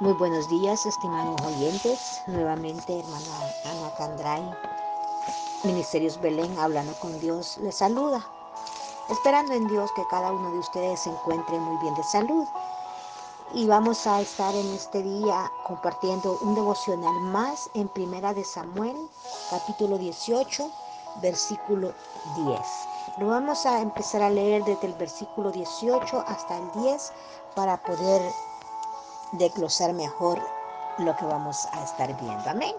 Muy buenos días, estimados oyentes. Nuevamente, hermana Ana Candray, Ministerios Belén, hablando con Dios, les saluda. Esperando en Dios que cada uno de ustedes se encuentre muy bien de salud. Y vamos a estar en este día compartiendo un devocional más en Primera de Samuel, capítulo 18, versículo 10. Lo vamos a empezar a leer desde el versículo 18 hasta el 10 para poder desglosar mejor lo que vamos a estar viendo. Amén.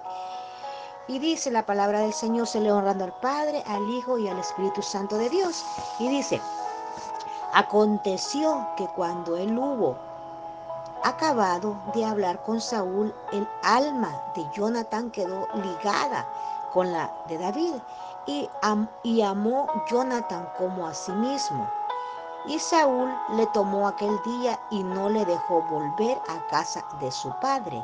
Y dice la palabra del Señor, se le honrando al Padre, al Hijo y al Espíritu Santo de Dios. Y dice, aconteció que cuando él hubo acabado de hablar con Saúl, el alma de Jonathan quedó ligada con la de David y, y amó Jonathan como a sí mismo. Y Saúl le tomó aquel día y no le dejó volver a casa de su padre.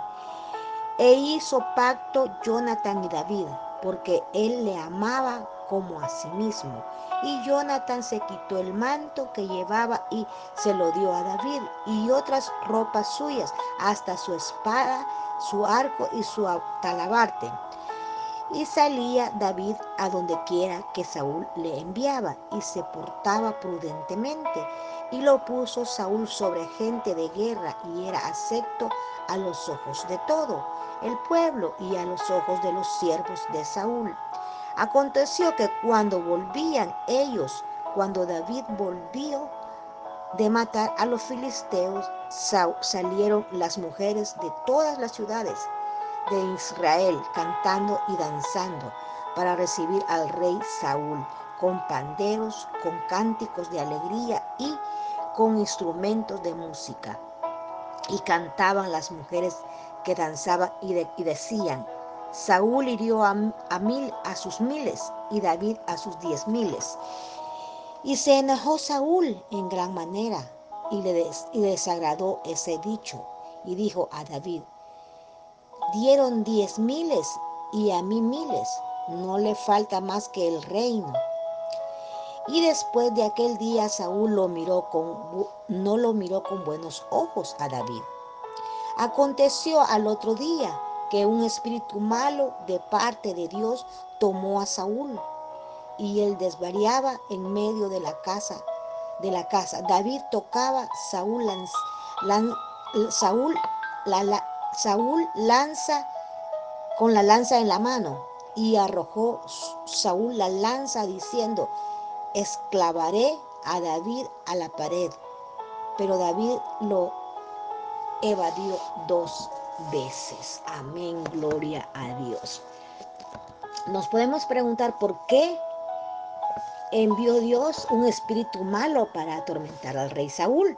E hizo pacto Jonathan y David, porque él le amaba como a sí mismo. Y Jonathan se quitó el manto que llevaba y se lo dio a David y otras ropas suyas, hasta su espada, su arco y su talabarte. Y salía David a donde quiera que Saúl le enviaba y se portaba prudentemente. Y lo puso Saúl sobre gente de guerra y era acepto a los ojos de todo el pueblo y a los ojos de los siervos de Saúl. Aconteció que cuando volvían ellos, cuando David volvió de matar a los filisteos, salieron las mujeres de todas las ciudades de Israel cantando y danzando para recibir al rey Saúl con panderos, con cánticos de alegría y con instrumentos de música. Y cantaban las mujeres que danzaban y, decían, Saúl hirió a, mil a sus miles y David a sus diez miles. Y se enojó Saúl en gran manera y le, y desagradó ese dicho y dijo a David, dieron diez miles y a mí miles, no le falta más que el reino. Y después de aquel día Saúl lo miró con, no lo miró con buenos ojos a David. Aconteció al otro día que un espíritu malo de parte de Dios tomó a Saúl y él desvariaba en medio de la casa de la casa. David tocaba, Saúl, Saúl la, Saúl lanza con la lanza en la mano y arrojó Saúl la lanza diciendo, esclavaré a David a la pared. Pero David lo evadió dos veces. Amén, gloria a Dios. Nos podemos preguntar por qué envió Dios un espíritu malo para atormentar al rey Saúl.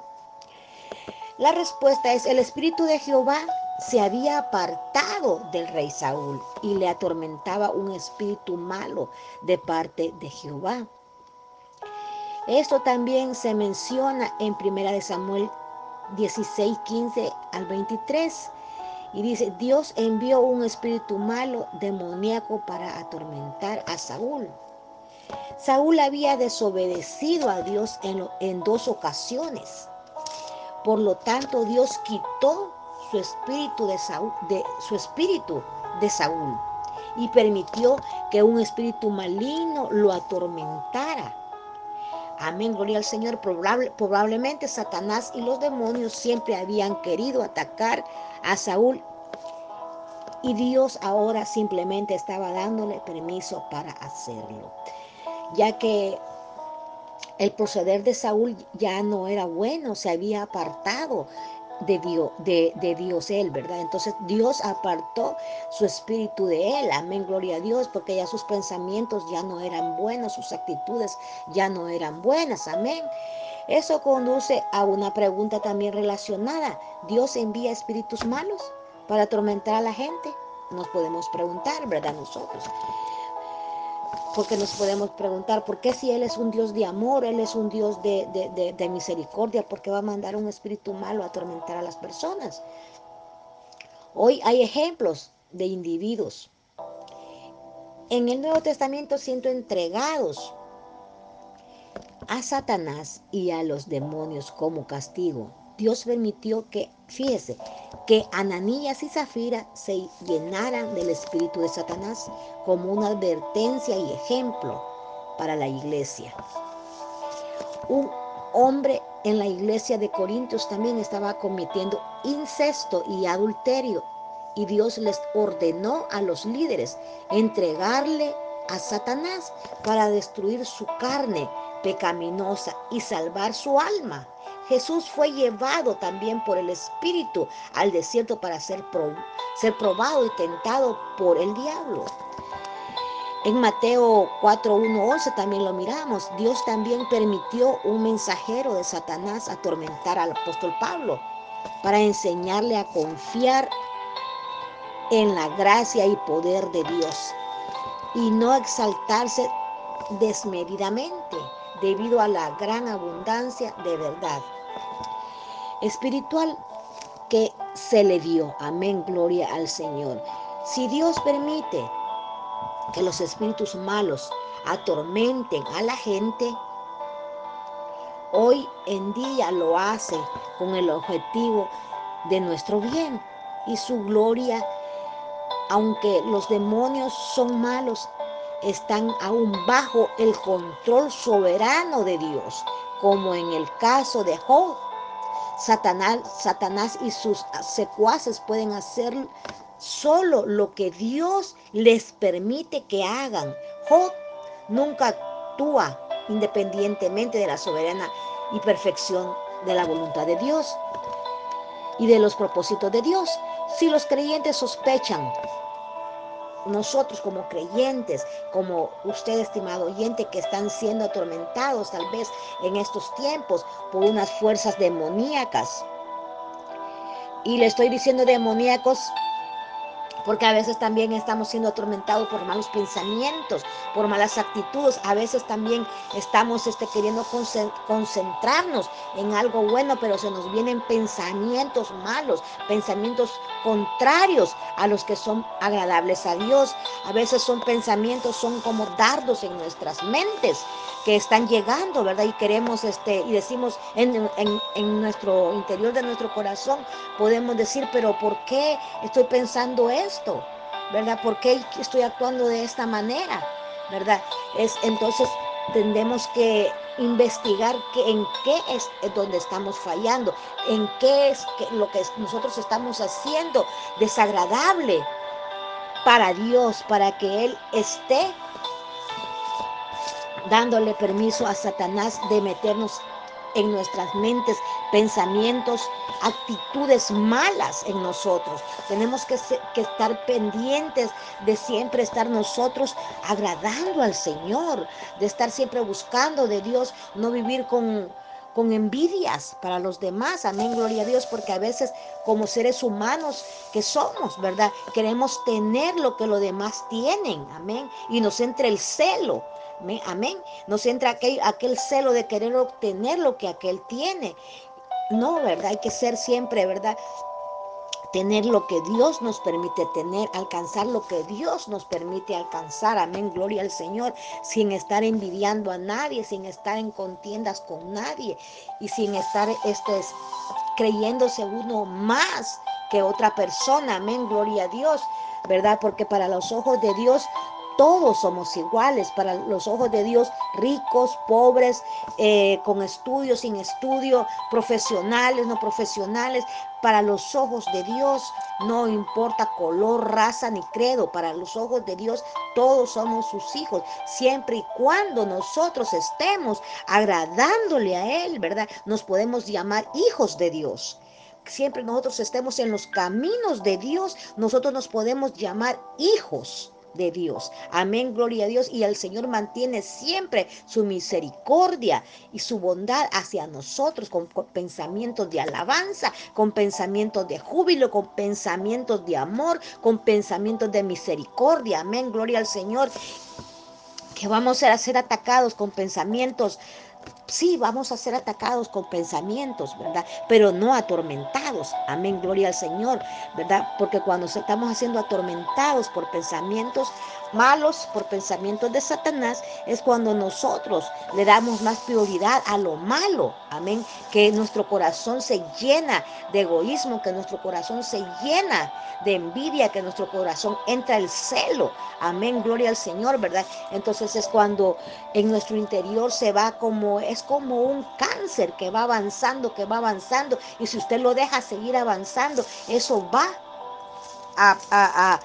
La respuesta es el espíritu de Jehová se había apartado del rey Saúl y le atormentaba un espíritu malo de parte de Jehová. Esto también se menciona en 1 Samuel 16, 15 al 23. Y dice, Dios envió un espíritu malo, demoníaco, para atormentar a Saúl. Saúl había desobedecido a Dios en, en dos ocasiones. Por lo tanto, Dios quitó su espíritu de Saúl, de, su espíritu de Saúl y permitió que un espíritu maligno lo atormentara. Amén, gloria al Señor. probablemente Satanás y los demonios siempre habían querido atacar a Saúl y Dios ahora simplemente estaba dándole permiso para hacerlo, ya que el proceder de Saúl ya no era bueno, se había apartado de Dios, de, de, Dios él, ¿verdad? Entonces Dios apartó su espíritu de él, amén, gloria a Dios, porque ya sus pensamientos ya no eran buenos, sus actitudes ya no eran buenas, amén. Eso conduce a una pregunta también relacionada. ¿Dios envía espíritus malos para atormentar a la gente? Nos podemos preguntar, ¿verdad? Nosotros porque nos podemos preguntar, ¿por qué si Él es un Dios de amor, Él es un Dios de, de, misericordia, ¿por qué va a mandar un espíritu malo a atormentar a las personas? Hoy hay ejemplos de individuos en el Nuevo Testamento siendo entregados a Satanás y a los demonios como castigo Dios permitió que, fíjese, que Ananías y Zafira se llenaran del espíritu de Satanás como una advertencia y ejemplo para la iglesia. Un hombre en la iglesia de Corintios también estaba cometiendo incesto y adulterio y Dios les ordenó a los líderes entregarle a Satanás para destruir su carne pecaminosa y salvar su alma. Jesús fue llevado también por el Espíritu al desierto para ser, ser probado y tentado por el diablo. En Mateo 4.1.11 también lo miramos. Dios también permitió un mensajero de Satanás atormentar al apóstol Pablo para enseñarle a confiar en la gracia y poder de Dios y no exaltarse desmedidamente debido a la gran abundancia de verdad espiritual que se le dio. Amén, gloria al Señor. Si Dios permite que los espíritus malos atormenten a la gente, hoy en día lo hace con el objetivo de nuestro bien y su gloria aunque los demonios son malos, están aún bajo el control soberano de Dios, como en el caso de Job. Satanás, y sus secuaces pueden hacer solo lo que Dios les permite que hagan. Job nunca actúa independientemente de la soberana y perfección de la voluntad de Dios y de los propósitos de Dios. Si los creyentes sospechan, nosotros como creyentes, como usted, estimado oyente, que están siendo atormentados tal vez en estos tiempos por unas fuerzas demoníacas. Y le estoy diciendo demoníacos porque a veces también estamos siendo atormentados por malos pensamientos, por malas actitudes, a veces también estamos este, queriendo concentrarnos en algo bueno, pero se nos vienen pensamientos malos, pensamientos contrarios a los que son agradables a Dios. A veces son pensamientos, son como dardos en nuestras mentes que están llegando, ¿verdad? Y queremos, este, y decimos en, en, nuestro interior de nuestro corazón, podemos decir, pero ¿por qué estoy pensando esto? ¿Verdad? ¿Por qué estoy actuando de esta manera? ¿Verdad? Es entonces tendremos que investigar que, en qué es donde estamos fallando, en qué es lo que nosotros estamos haciendo desagradable para Dios, para que Él esté dándole permiso a Satanás de meternos en nuestras mentes pensamientos, actitudes malas en nosotros. Tenemos que, que, estar pendientes de siempre estar nosotros agradando al Señor, de estar siempre buscando de Dios, no vivir con, con envidias para los demás. Amén, gloria a Dios, porque a veces como seres humanos que somos, ¿verdad? Queremos tener lo que los demás tienen. Amén. Y nos entra el celo. Amén. Nos entra aquel, celo de querer obtener lo que aquel tiene. No, ¿verdad? Hay que ser siempre, ¿verdad? tener lo que Dios nos permite tener, alcanzar lo que Dios nos permite alcanzar. Amén, gloria al Señor, sin estar envidiando a nadie, sin estar en contiendas con nadie y sin estar este, creyéndose uno más que otra persona. Amén, gloria a Dios, ¿verdad? Porque para los ojos de Dios todos somos iguales para los ojos de Dios, ricos, pobres, eh, con estudios, sin estudio, profesionales, no profesionales. Para los ojos de Dios no importa color, raza ni credo. Para los ojos de Dios todos somos sus hijos, siempre y cuando nosotros estemos agradándole a Él, ¿verdad? Nos podemos llamar hijos de Dios siempre nosotros estemos en los caminos de Dios, nosotros nos podemos llamar hijos de Dios. Amén, gloria a Dios. Y el Señor mantiene siempre su misericordia y su bondad hacia nosotros con, pensamientos de alabanza, con pensamientos de júbilo, con pensamientos de amor, con pensamientos de misericordia. Amén, gloria al Señor. Que vamos a ser atacados con pensamientos sí, vamos a ser atacados con pensamientos, ¿verdad? Pero no atormentados. Amén, gloria al Señor, ¿verdad? Porque cuando estamos siendo atormentados por pensamientos malos, por pensamientos de Satanás, es cuando nosotros le damos más prioridad a lo malo. Amén. Que nuestro corazón se llena de egoísmo, que nuestro corazón se llena de envidia, que nuestro corazón entra el celo. Amén, gloria al Señor, ¿verdad? Entonces es cuando en nuestro interior se va como es como un cáncer que va avanzando, que va avanzando. Y si usted lo deja seguir avanzando, eso va a,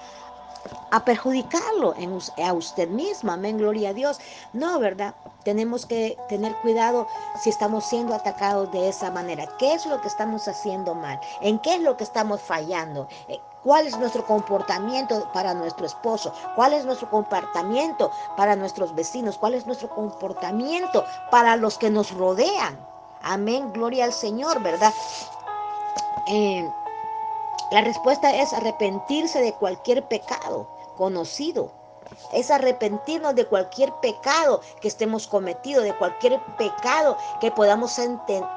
a, perjudicarlo en, a usted mismo. Amén, gloria a Dios. No, ¿verdad? Tenemos que tener cuidado si estamos siendo atacados de esa manera. ¿Qué es lo que estamos haciendo mal? ¿En qué es lo que estamos fallando? ¿Cuál es nuestro comportamiento para nuestro esposo? ¿Cuál es nuestro comportamiento para nuestros vecinos? ¿Cuál es nuestro comportamiento para los que nos rodean? Amén, gloria al Señor, ¿verdad? Eh, la respuesta es arrepentirse de cualquier pecado conocido es arrepentirnos de cualquier pecado que estemos cometido, de cualquier pecado que podamos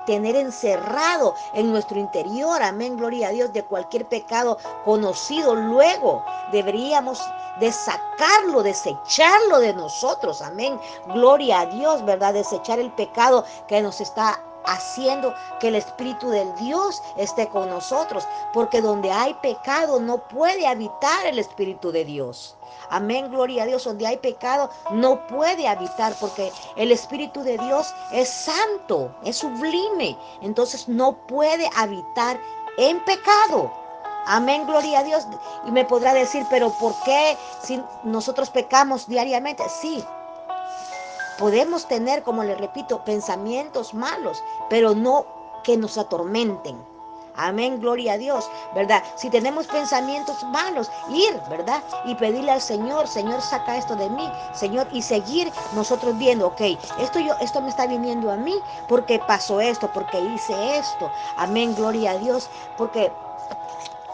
tener encerrado en nuestro interior. Amén, gloria a Dios, de cualquier pecado conocido. Luego deberíamos de sacarlo, desecharlo de nosotros. Amén, gloria a Dios, ¿verdad? Desechar el pecado que nos está haciendo que el Espíritu del Dios esté con nosotros, porque donde hay pecado no puede habitar el Espíritu de Dios. Amén, gloria a Dios, donde hay pecado no puede habitar, porque el Espíritu de Dios es santo, es sublime, entonces no puede habitar en pecado. Amén, gloria a Dios. Y me podrá decir, pero ¿por qué si nosotros pecamos diariamente? Sí, Podemos tener, como le repito, pensamientos malos, pero no que nos atormenten. Amén, gloria a Dios, ¿verdad? Si tenemos pensamientos malos, ir, ¿verdad? Y pedirle al Señor, Señor, saca esto de mí, Señor, y seguir nosotros viendo, ok, esto yo, esto me está viniendo a mí porque pasó esto, porque hice esto. Amén, gloria a Dios, porque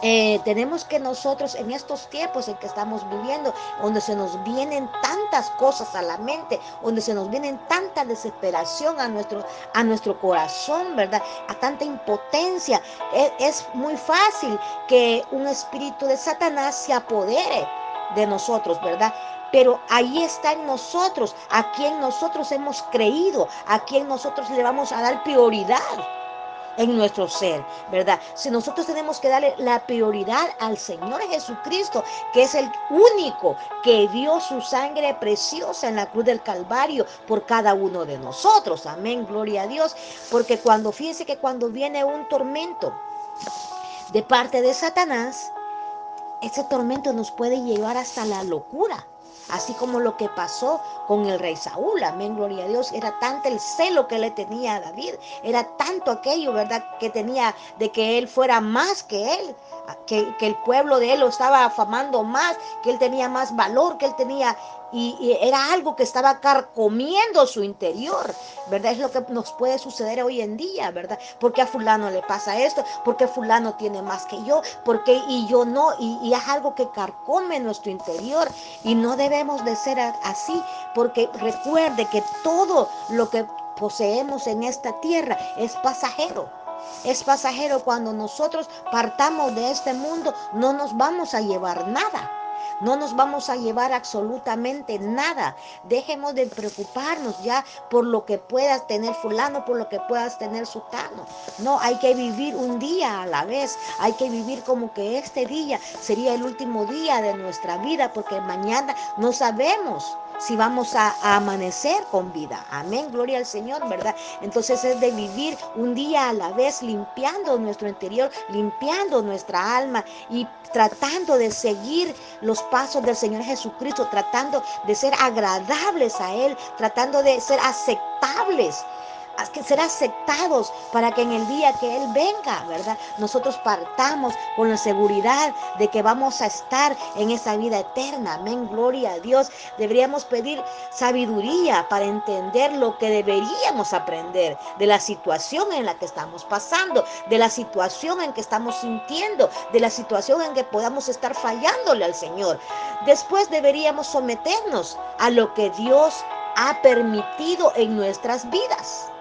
eh, tenemos que nosotros en estos tiempos en que estamos viviendo, donde se nos vienen tantas cosas a la mente, donde se nos vienen tanta desesperación a nuestro, a nuestro corazón, ¿verdad? A tanta impotencia, es, es muy fácil que un espíritu de Satanás se apodere de nosotros, ¿verdad? Pero ahí está en nosotros, a quien nosotros hemos creído, a quien nosotros le vamos a dar prioridad en nuestro ser, ¿verdad? Si nosotros tenemos que darle la prioridad al Señor Jesucristo, que es el único que dio su sangre preciosa en la cruz del Calvario por cada uno de nosotros. Amén, gloria a Dios. Porque cuando, fíjense que cuando viene un tormento de parte de Satanás, ese tormento nos puede llevar hasta la locura así como lo que pasó con el rey Saúl, amén, gloria a Dios, era tanto el celo que le tenía a David, era tanto aquello, ¿verdad?, que tenía de que él fuera más que él, que, que el pueblo de él lo estaba afamando más, que él tenía más valor, que él tenía y, era algo que estaba carcomiendo su interior, ¿verdad? Es lo que nos puede suceder hoy en día, ¿verdad? Porque a fulano le pasa esto, porque fulano tiene más que yo, porque y yo no, y, y es algo que carcome nuestro interior y no debemos de ser así, recuerde que todo lo que poseemos en esta tierra es pasajero. Es pasajero cuando nosotros partamos de este mundo, no nos vamos a llevar nada. No nos vamos a llevar absolutamente nada. Dejemos de preocuparnos ya por lo que puedas tener fulano, por lo que puedas tener sutano. No, hay que vivir un día a la vez. Hay que vivir como que este día sería el último día de nuestra vida, porque mañana no sabemos si vamos a, amanecer con vida. Amén, gloria al Señor, ¿verdad? Entonces es de vivir un día a la vez limpiando nuestro interior, limpiando nuestra alma y tratando de seguir los pasos del Señor Jesucristo, tratando de ser agradables a Él, tratando de ser aceptables que ser aceptados para que en el día que Él venga, ¿verdad? Nosotros partamos con la seguridad de que vamos a estar en esa vida eterna. Amén, gloria a Dios. Deberíamos pedir sabiduría para entender lo que deberíamos aprender de la situación en la que estamos pasando, de la situación en que estamos sintiendo, de la situación en que podamos estar fallándole al Señor. Después deberíamos someternos a lo que Dios ha permitido en nuestras vidas.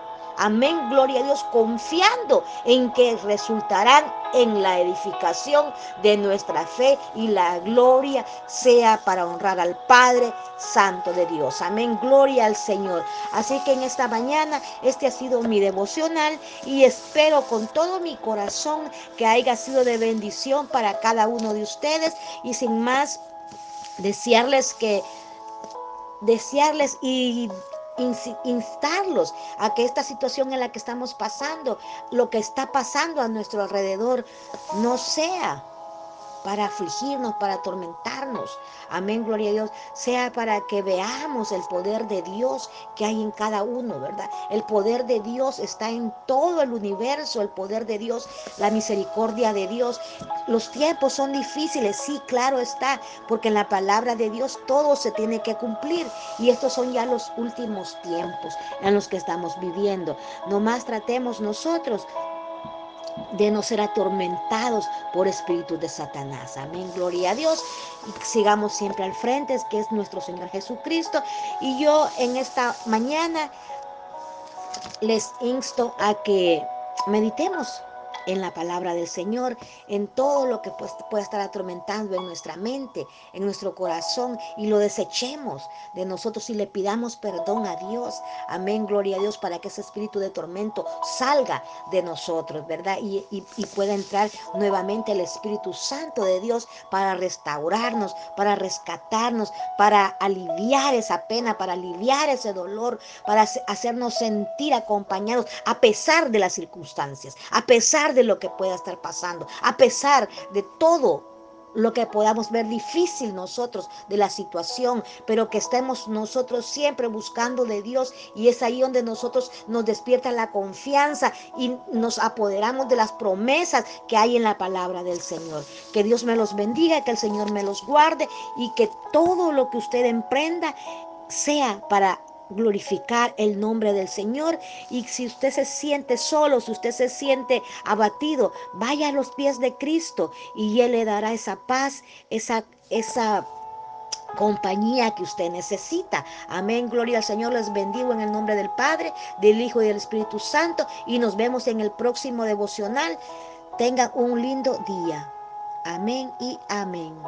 Amén, gloria a Dios, confiando en que resultarán en la edificación de nuestra fe y la gloria sea para honrar al Padre Santo de Dios. Amén, gloria al Señor. Así que en esta mañana este ha sido mi devocional y espero con todo mi corazón que haya sido de bendición para cada uno de ustedes y sin más desearles que desearles y instarlos a que esta situación en la que estamos pasando, lo que está pasando a nuestro alrededor, no sea para afligirnos, para atormentarnos. Amén, gloria a Dios. Sea para que veamos el poder de Dios que hay en cada uno, ¿verdad? El poder de Dios está en todo el universo, el poder de Dios, la misericordia de Dios. Los tiempos son difíciles, sí, claro está, porque en la palabra de Dios todo se tiene que cumplir. Y estos son ya los últimos tiempos en los que estamos viviendo. Nomás tratemos nosotros de no ser atormentados por espíritus de Satanás. Amén, gloria a Dios. Y sigamos siempre al frente, que es nuestro Señor Jesucristo. Y yo en esta mañana les insto a que meditemos en la palabra del Señor, en todo lo que pueda estar atormentando en nuestra mente, en nuestro corazón, y lo desechemos de nosotros y le pidamos perdón a Dios. Amén, gloria a Dios, para que ese espíritu de tormento salga de nosotros, ¿verdad? Y, y pueda entrar nuevamente el Espíritu Santo de Dios para restaurarnos, para rescatarnos, para aliviar esa pena, para aliviar ese dolor, para hacernos sentir acompañados a pesar de las circunstancias, a de lo que pueda estar pasando, a pesar de todo lo que podamos ver difícil nosotros de la situación, pero que estemos nosotros siempre buscando de Dios y es ahí donde nosotros nos despierta la confianza y nos apoderamos de las promesas que hay en la palabra del Señor. Que Dios me los bendiga, que el Señor me los guarde y que todo lo que usted emprenda sea para glorificar el nombre del Señor. Y si usted se siente solo, si usted se siente abatido, vaya a los pies de Cristo y Él le dará esa paz, esa, esa compañía que usted necesita. Amén, gloria al Señor. Les bendigo en el nombre del Padre, del Hijo y del Espíritu Santo. Y nos vemos en el próximo devocional. Tengan un lindo día. Amén y amén.